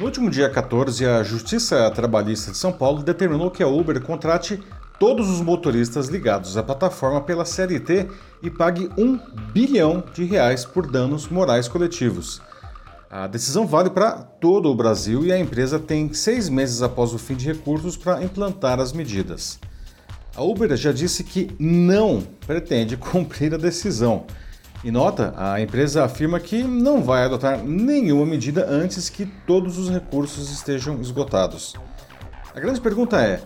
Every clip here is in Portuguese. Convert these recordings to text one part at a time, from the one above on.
No último dia 14, a Justiça Trabalhista de São Paulo determinou que a Uber contrate todos os motoristas ligados à plataforma pela CLT e pague um bilhão de reais por danos morais coletivos. A decisão vale para todo o Brasil e a empresa tem seis meses após o fim de recursos para implantar as medidas. A Uber já disse que não pretende cumprir a decisão em nota, a empresa afirma que não vai adotar nenhuma medida antes que todos os recursos estejam esgotados. A grande pergunta é: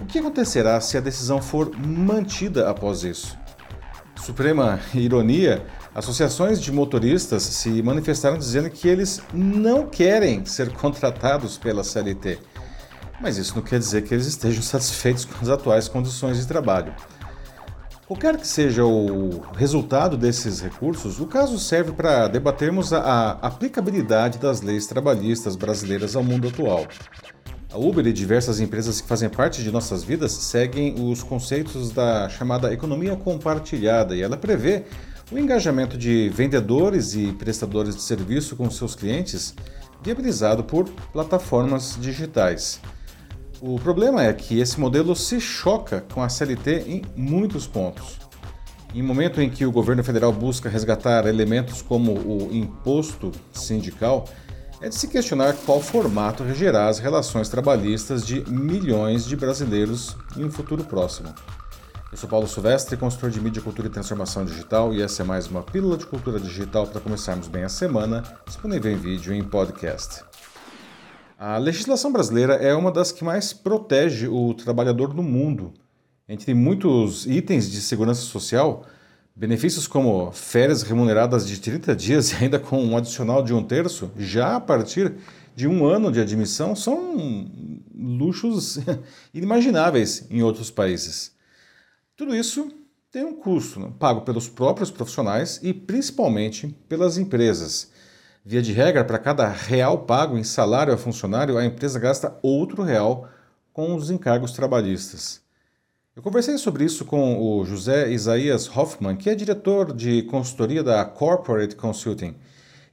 o que acontecerá se a decisão for mantida após isso? Suprema ironia, associações de motoristas se manifestaram dizendo que eles não querem ser contratados pela CLT. Mas isso não quer dizer que eles estejam satisfeitos com as atuais condições de trabalho. Qualquer que seja o resultado desses recursos, o caso serve para debatermos a aplicabilidade das leis trabalhistas brasileiras ao mundo atual. A Uber e diversas empresas que fazem parte de nossas vidas seguem os conceitos da chamada economia compartilhada e ela prevê o engajamento de vendedores e prestadores de serviço com seus clientes viabilizado por plataformas digitais. O problema é que esse modelo se choca com a CLT em muitos pontos. Em momento em que o governo federal busca resgatar elementos como o imposto sindical, é de se questionar qual formato regerá as relações trabalhistas de milhões de brasileiros em um futuro próximo. Eu sou Paulo Silvestre, consultor de mídia, cultura e transformação digital, e essa é mais uma pílula de cultura digital para começarmos bem a semana, disponível em vídeo e em podcast. A legislação brasileira é uma das que mais protege o trabalhador no mundo. Entre muitos itens de segurança social, benefícios como férias remuneradas de 30 dias e ainda com um adicional de um terço, já a partir de um ano de admissão, são luxos inimagináveis em outros países. Tudo isso tem um custo, né? pago pelos próprios profissionais e principalmente pelas empresas Via de regra, para cada real pago em salário a funcionário, a empresa gasta outro real com os encargos trabalhistas. Eu conversei sobre isso com o José Isaías Hoffman, que é diretor de consultoria da Corporate Consulting.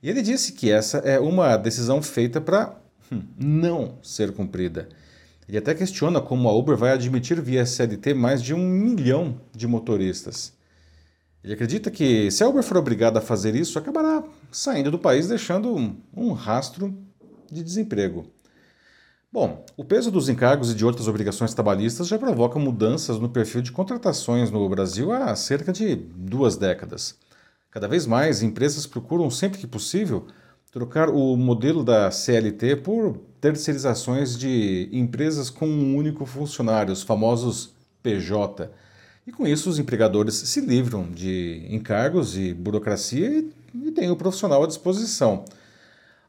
E ele disse que essa é uma decisão feita para hum, não ser cumprida. Ele até questiona como a Uber vai admitir via CLT mais de um milhão de motoristas. Ele acredita que se a Uber for obrigada a fazer isso, acabará saindo do país deixando um, um rastro de desemprego. Bom, o peso dos encargos e de outras obrigações trabalhistas já provoca mudanças no perfil de contratações no Brasil há cerca de duas décadas. Cada vez mais, empresas procuram, sempre que possível, trocar o modelo da CLT por terceirizações de empresas com um único funcionário, os famosos PJ e com isso, os empregadores se livram de encargos e burocracia e, e têm o profissional à disposição.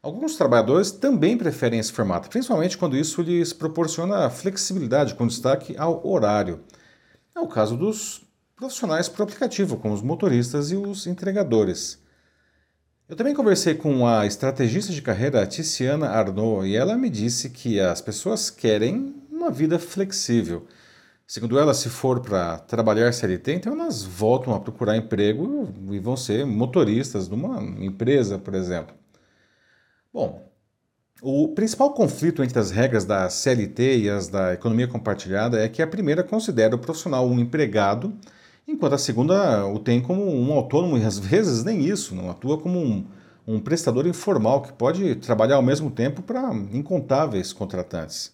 Alguns trabalhadores também preferem esse formato, principalmente quando isso lhes proporciona flexibilidade com destaque ao horário. É o caso dos profissionais por aplicativo, como os motoristas e os entregadores. Eu também conversei com a estrategista de carreira Tiziana Arnaud e ela me disse que as pessoas querem uma vida flexível. Segundo ela, se for para trabalhar CLT, então elas voltam a procurar emprego e vão ser motoristas de uma empresa, por exemplo. Bom, o principal conflito entre as regras da CLT e as da economia compartilhada é que a primeira considera o profissional um empregado, enquanto a segunda o tem como um autônomo e às vezes nem isso, não atua como um, um prestador informal que pode trabalhar ao mesmo tempo para incontáveis contratantes.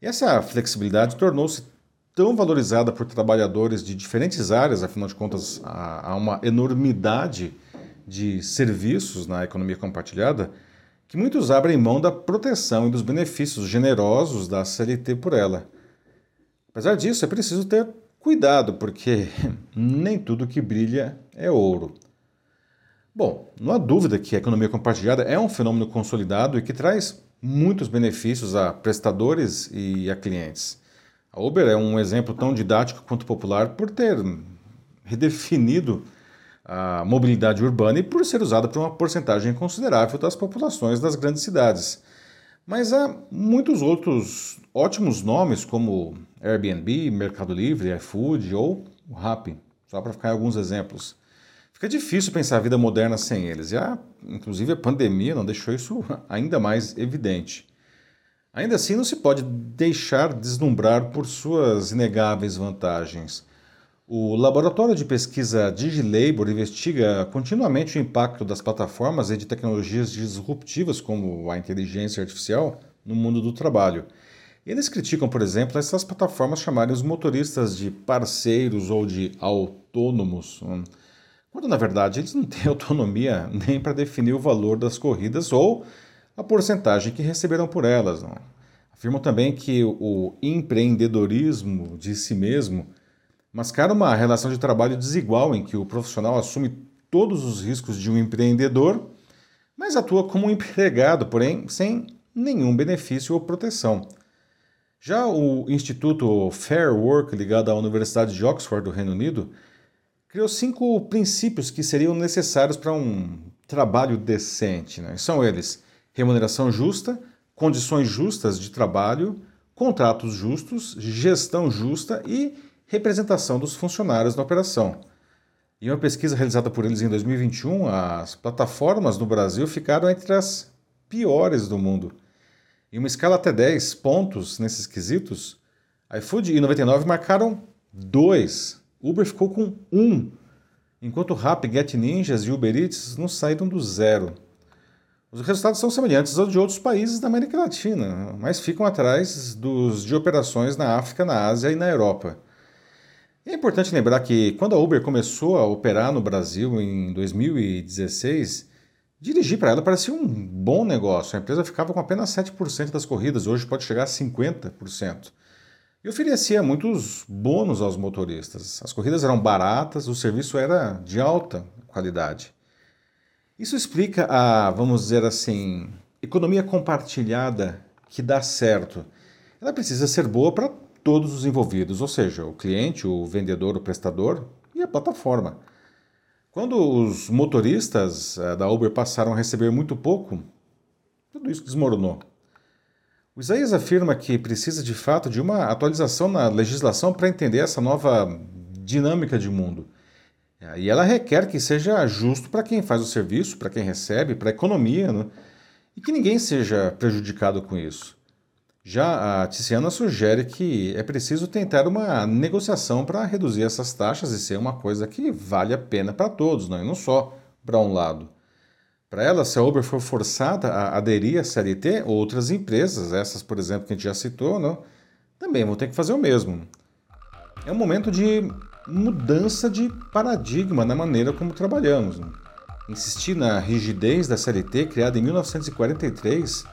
E essa flexibilidade tornou-se tão valorizada por trabalhadores de diferentes áreas, afinal de contas, há uma enormidade de serviços na economia compartilhada, que muitos abrem mão da proteção e dos benefícios generosos da CLT por ela. Apesar disso, é preciso ter cuidado, porque nem tudo que brilha é ouro. Bom, não há dúvida que a economia compartilhada é um fenômeno consolidado e que traz muitos benefícios a prestadores e a clientes. A Uber é um exemplo tão didático quanto popular por ter redefinido a mobilidade urbana e por ser usada por uma porcentagem considerável das populações das grandes cidades. Mas há muitos outros ótimos nomes, como Airbnb, Mercado Livre, iFood ou o Rappi, só para ficar alguns exemplos. Fica difícil pensar a vida moderna sem eles, e a, inclusive a pandemia não deixou isso ainda mais evidente. Ainda assim, não se pode deixar deslumbrar por suas inegáveis vantagens. O laboratório de pesquisa DigiLabor investiga continuamente o impacto das plataformas e de tecnologias disruptivas como a inteligência artificial no mundo do trabalho. Eles criticam, por exemplo, essas plataformas chamarem os motoristas de parceiros ou de autônomos. Hum quando na verdade eles não têm autonomia nem para definir o valor das corridas ou a porcentagem que receberão por elas. Não. Afirmam também que o empreendedorismo de si mesmo mascara uma relação de trabalho desigual em que o profissional assume todos os riscos de um empreendedor, mas atua como um empregado, porém sem nenhum benefício ou proteção. Já o Instituto Fair Work, ligado à Universidade de Oxford do Reino Unido, criou cinco princípios que seriam necessários para um trabalho decente. Né? São eles: remuneração justa, condições justas de trabalho, contratos justos, gestão justa e representação dos funcionários na operação. Em uma pesquisa realizada por eles em 2021, as plataformas no Brasil ficaram entre as piores do mundo. Em uma escala até 10 pontos nesses quesitos, iFood e 99 marcaram 2 Uber ficou com 1, um, enquanto Rap, Get Ninjas e Uber Eats não saíram do zero. Os resultados são semelhantes aos de outros países da América Latina, mas ficam atrás dos de operações na África, na Ásia e na Europa. É importante lembrar que quando a Uber começou a operar no Brasil em 2016, dirigir para ela parecia um bom negócio. A empresa ficava com apenas 7% das corridas, hoje pode chegar a 50% e oferecia muitos bônus aos motoristas. As corridas eram baratas, o serviço era de alta qualidade. Isso explica a, vamos dizer assim, economia compartilhada que dá certo. Ela precisa ser boa para todos os envolvidos, ou seja, o cliente, o vendedor, o prestador e a plataforma. Quando os motoristas eh, da Uber passaram a receber muito pouco, tudo isso desmoronou. O Isaías afirma que precisa de fato de uma atualização na legislação para entender essa nova dinâmica de mundo. E ela requer que seja justo para quem faz o serviço, para quem recebe, para a economia, né? e que ninguém seja prejudicado com isso. Já a Tiziana sugere que é preciso tentar uma negociação para reduzir essas taxas e ser uma coisa que vale a pena para todos, não, e não só para um lado. Para ela, se a Uber for forçada a aderir à CLT, outras empresas, essas, por exemplo, que a gente já citou, não, também vão ter que fazer o mesmo. É um momento de mudança de paradigma na maneira como trabalhamos. Não? Insistir na rigidez da CLT, criada em 1943,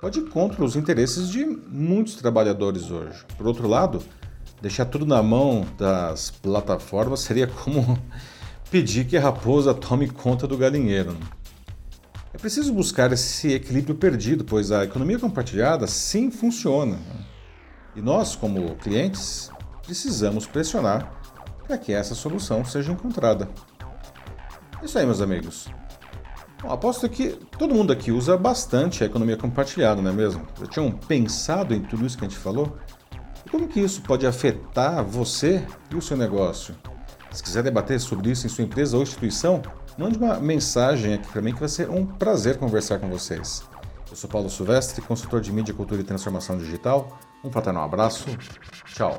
pode ir contra os interesses de muitos trabalhadores hoje. Por outro lado, deixar tudo na mão das plataformas seria como pedir que a raposa tome conta do galinheiro. Não? É preciso buscar esse equilíbrio perdido, pois a economia compartilhada sim funciona. E nós, como clientes, precisamos pressionar para que essa solução seja encontrada. É isso aí, meus amigos. Bom, aposto que todo mundo aqui usa bastante a economia compartilhada, não é mesmo? Já tinham pensado em tudo isso que a gente falou? E como que isso pode afetar você e o seu negócio? Se quiser debater sobre isso em sua empresa ou instituição, mande uma mensagem aqui para mim que vai ser um prazer conversar com vocês. Eu sou Paulo Silvestre, consultor de mídia, cultura e transformação digital. Um fraternal abraço. Tchau.